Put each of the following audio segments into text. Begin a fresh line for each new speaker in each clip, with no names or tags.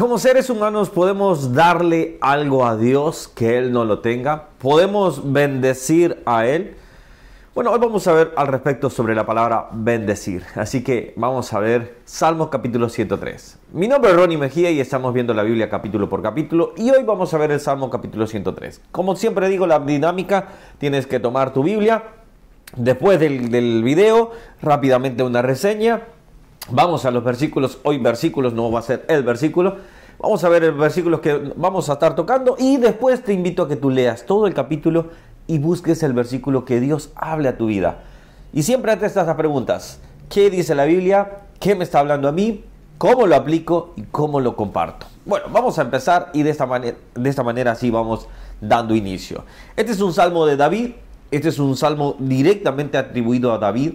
Como seres humanos podemos darle algo a Dios que Él no lo tenga. Podemos bendecir a Él. Bueno, hoy vamos a ver al respecto sobre la palabra bendecir. Así que vamos a ver Salmos capítulo 103. Mi nombre es Ronnie Mejía y estamos viendo la Biblia capítulo por capítulo. Y hoy vamos a ver el Salmo capítulo 103. Como siempre digo, la dinámica, tienes que tomar tu Biblia. Después del, del video, rápidamente una reseña Vamos a los versículos, hoy versículos, no va a ser el versículo. Vamos a ver el versículo que vamos a estar tocando y después te invito a que tú leas todo el capítulo y busques el versículo que Dios hable a tu vida. Y siempre te estas preguntas. ¿Qué dice la Biblia? ¿Qué me está hablando a mí? ¿Cómo lo aplico y cómo lo comparto? Bueno, vamos a empezar y de esta manera, de esta manera así vamos dando inicio. Este es un salmo de David. Este es un salmo directamente atribuido a David.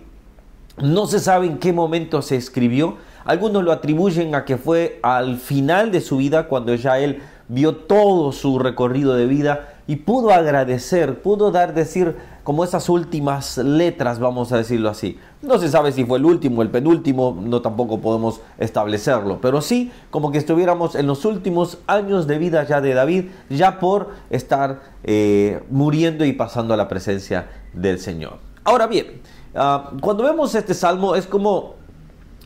No se sabe en qué momento se escribió. Algunos lo atribuyen a que fue al final de su vida, cuando ya él vio todo su recorrido de vida y pudo agradecer, pudo dar, decir, como esas últimas letras, vamos a decirlo así. No se sabe si fue el último, el penúltimo, no tampoco podemos establecerlo, pero sí como que estuviéramos en los últimos años de vida ya de David, ya por estar eh, muriendo y pasando a la presencia del Señor. Ahora bien, Ah, cuando vemos este salmo es como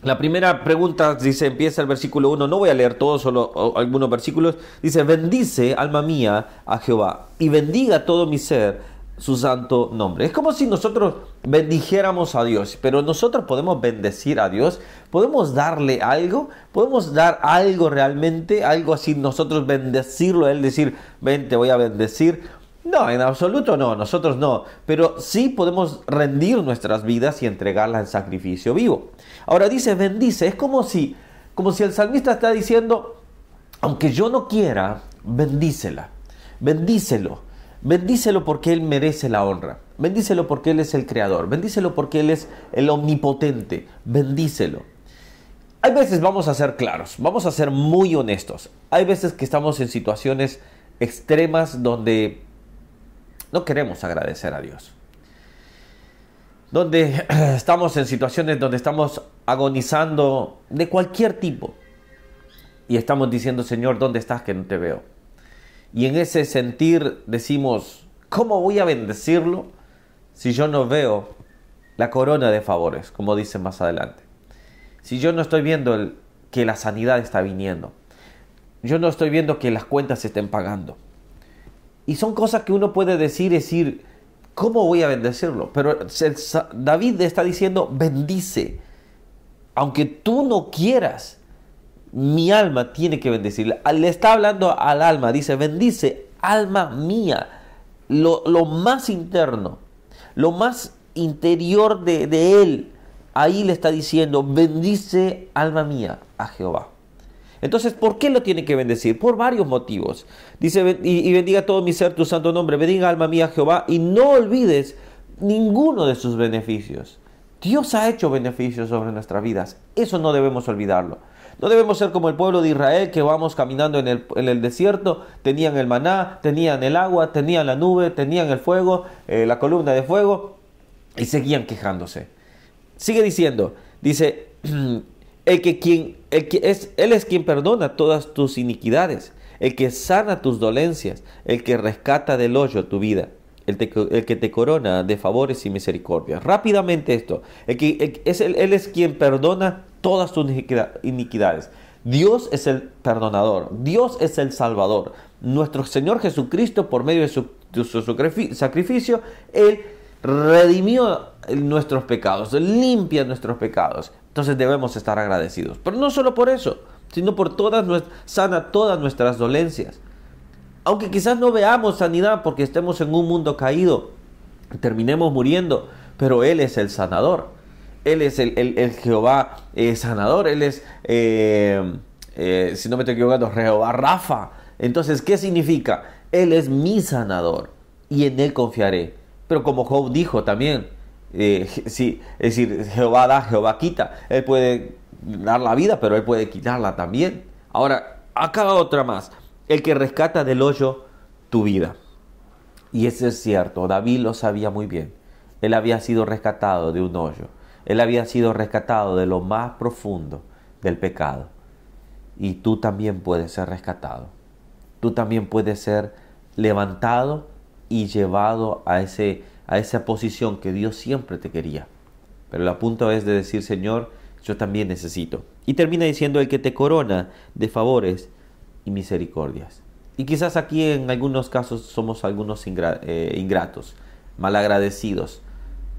la primera pregunta dice, empieza el versículo 1, no voy a leer todos, solo algunos versículos, dice, bendice alma mía a Jehová y bendiga todo mi ser su santo nombre. Es como si nosotros bendijéramos a Dios, pero nosotros podemos bendecir a Dios, podemos darle algo, podemos dar algo realmente, algo así, nosotros bendecirlo Él, decir, ven, te voy a bendecir, no, en absoluto no, nosotros no, pero sí podemos rendir nuestras vidas y entregarlas en sacrificio vivo. Ahora dice, bendice, es como si, como si el salmista está diciendo, aunque yo no quiera, bendícela, bendícelo, bendícelo porque Él merece la honra, bendícelo porque Él es el creador, bendícelo porque Él es el omnipotente, bendícelo. Hay veces vamos a ser claros, vamos a ser muy honestos, hay veces que estamos en situaciones extremas donde no queremos agradecer a Dios. Donde estamos en situaciones donde estamos agonizando de cualquier tipo. Y estamos diciendo, Señor, ¿dónde estás que no te veo? Y en ese sentir decimos, ¿cómo voy a bendecirlo si yo no veo la corona de favores, como dice más adelante? Si yo no estoy viendo que la sanidad está viniendo. Yo no estoy viendo que las cuentas se estén pagando. Y son cosas que uno puede decir, decir, ¿cómo voy a bendecirlo? Pero David está diciendo, bendice. Aunque tú no quieras, mi alma tiene que bendecirle. Le está hablando al alma, dice, bendice, alma mía. Lo, más interno, lo más interior de, de él, ahí le está diciendo, bendice, alma mía, a Jehová. Entonces, ¿por qué lo tiene que bendecir? Por varios motivos. Dice, y, bendiga todo mi ser tu santo nombre, bendiga alma mía Jehová, y no olvides ninguno de sus beneficios. Dios ha hecho beneficios sobre nuestras vidas. Eso no debemos olvidarlo. No debemos ser como el pueblo de Israel que vamos caminando en el, desierto, tenían el maná, tenían el agua, tenían la nube, tenían el fuego, eh, la columna de fuego, y seguían quejándose. Sigue diciendo, dice, El que quien, el que es, Él es quien perdona todas tus iniquidades, el que sana tus dolencias, el que rescata del hoyo tu vida, el, que te corona de favores y misericordia. Rápidamente esto, el que, es, Él es quien perdona todas tus iniquidades. Dios es el perdonador, Dios es el salvador. Nuestro Señor Jesucristo, por medio de su, de su sacrificio, Él redimió nuestros pecados, limpia nuestros pecados. Entonces debemos estar agradecidos. Pero no solo por eso, sino por todas sana todas nuestras dolencias. Aunque quizás no veamos sanidad porque estemos en un mundo caído, terminemos muriendo, pero Él es el sanador. Él es el, Jehová eh, sanador. Él es, eh, eh, si no me estoy equivocando, Jehová Rafa. Entonces, ¿qué significa? Él es mi sanador y en Él confiaré. Pero como Job dijo también, eh, sí, es decir, Jehová da, Jehová quita. Él puede dar la vida, pero Él puede quitarla también. Ahora, acá otra más. El que rescata del hoyo tu vida. Y eso es cierto, David lo sabía muy bien. Él había sido rescatado de un hoyo. Él había sido rescatado de lo más profundo del pecado. y tú también puedes ser rescatado. Tú también puedes ser levantado y llevado a, ese, a esa posición que Dios siempre te quería. Pero el punto es de decir, Señor, yo también necesito. Y termina diciendo el que te corona de favores y misericordias. Y quizás aquí en algunos casos somos algunos eh, ingratos, malagradecidos,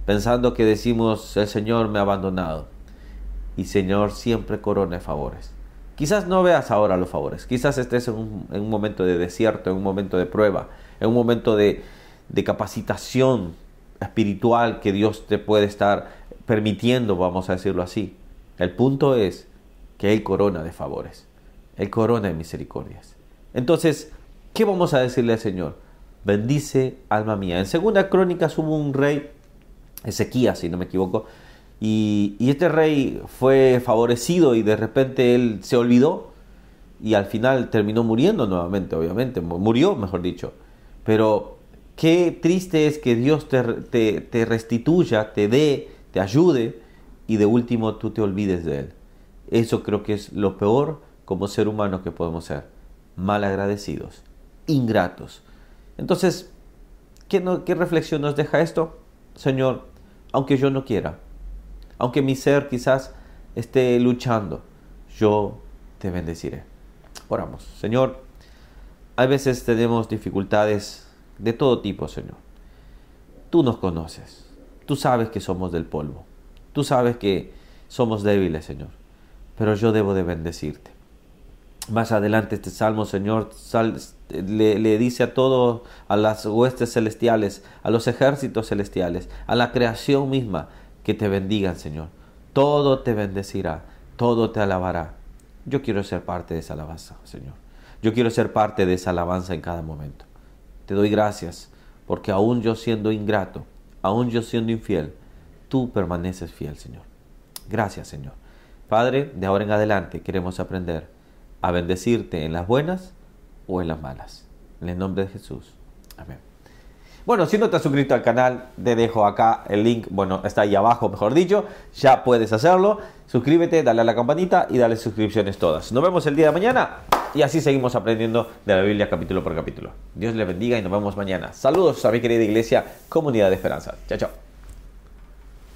pensando que decimos, el Señor me ha abandonado. Y Señor siempre corona de favores. Quizás no veas ahora los favores, quizás estés en un, momento de desierto, en un momento de prueba, en un momento de, de capacitación espiritual que Dios te puede estar permitiendo, vamos a decirlo así. El punto es que Él corona de favores, Él corona de misericordias. Entonces, ¿qué vamos a decirle al Señor? Bendice alma mía. En segunda crónica hubo un rey, Ezequías, si no me equivoco, y, este rey fue favorecido y de repente él se olvidó y al final terminó muriendo nuevamente, obviamente, murió, mejor dicho. Pero qué triste es que Dios te, te, restituya, te dé, te ayude y de último tú te olvides de Él. Eso creo que es lo peor como ser humano que podemos ser. Mal agradecidos, ingratos. Entonces, ¿qué, ¿qué reflexión nos deja esto? Señor, aunque yo no quiera, aunque mi ser quizás esté luchando, yo te bendeciré. Oramos. Señor, a veces tenemos dificultades de todo tipo, Señor. Tú nos conoces. Tú sabes que somos del polvo. Tú sabes que somos débiles, Señor. Pero yo debo de bendecirte. Más adelante este salmo, Señor, le, le, dice a todos, a las huestes celestiales, a los ejércitos celestiales, a la creación misma, que te bendigan, Señor. Todo te bendecirá, todo te alabará. Yo quiero ser parte de esa alabanza, Señor. Yo quiero ser parte de esa alabanza en cada momento. Te doy gracias porque aún yo siendo ingrato, aún yo siendo infiel, tú permaneces fiel, Señor. Gracias, Señor. Padre, de ahora en adelante queremos aprender a bendecirte en las buenas o en las malas. En el nombre de Jesús. Amén. Bueno, si no te has suscrito al canal, te dejo acá el link, bueno, está ahí abajo, mejor dicho, ya puedes hacerlo. Suscríbete, dale a la campanita y dale suscripciones todas. Nos vemos el día de mañana y así seguimos aprendiendo de la Biblia capítulo por capítulo. Dios le bendiga y nos vemos mañana. Saludos a mi querida iglesia, comunidad de esperanza. Chao, chao.